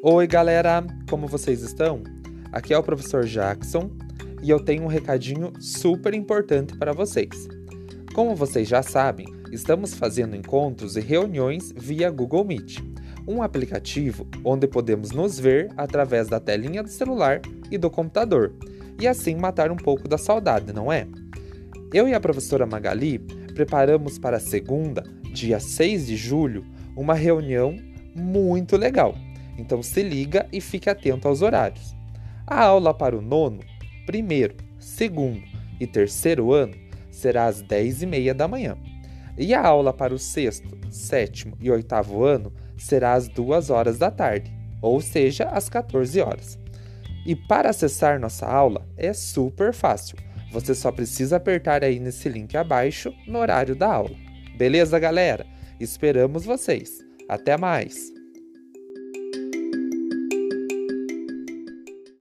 Oi, galera! Como vocês estão? Aqui é o professor Jackson e eu tenho um recadinho super importante para vocês. Como vocês já sabem, estamos fazendo encontros e reuniões via Google Meet, um aplicativo onde podemos nos ver através da telinha do celular e do computador, e assim matar um pouco da saudade, não é? Eu e a professora Magali preparamos para segunda, dia 6 de julho, uma reunião muito legal então se liga e fique atento aos horários. A aula para o nono, primeiro, segundo e terceiro ano será às 10h30 da manhã. E a aula para o sexto, sétimo e oitavo ano será às 2 horas da tarde, ou seja, às 14 horas. E para acessar nossa aula é super fácil. Você só precisa apertar aí nesse link abaixo no horário da aula. Beleza, galera? Esperamos vocês. Até mais!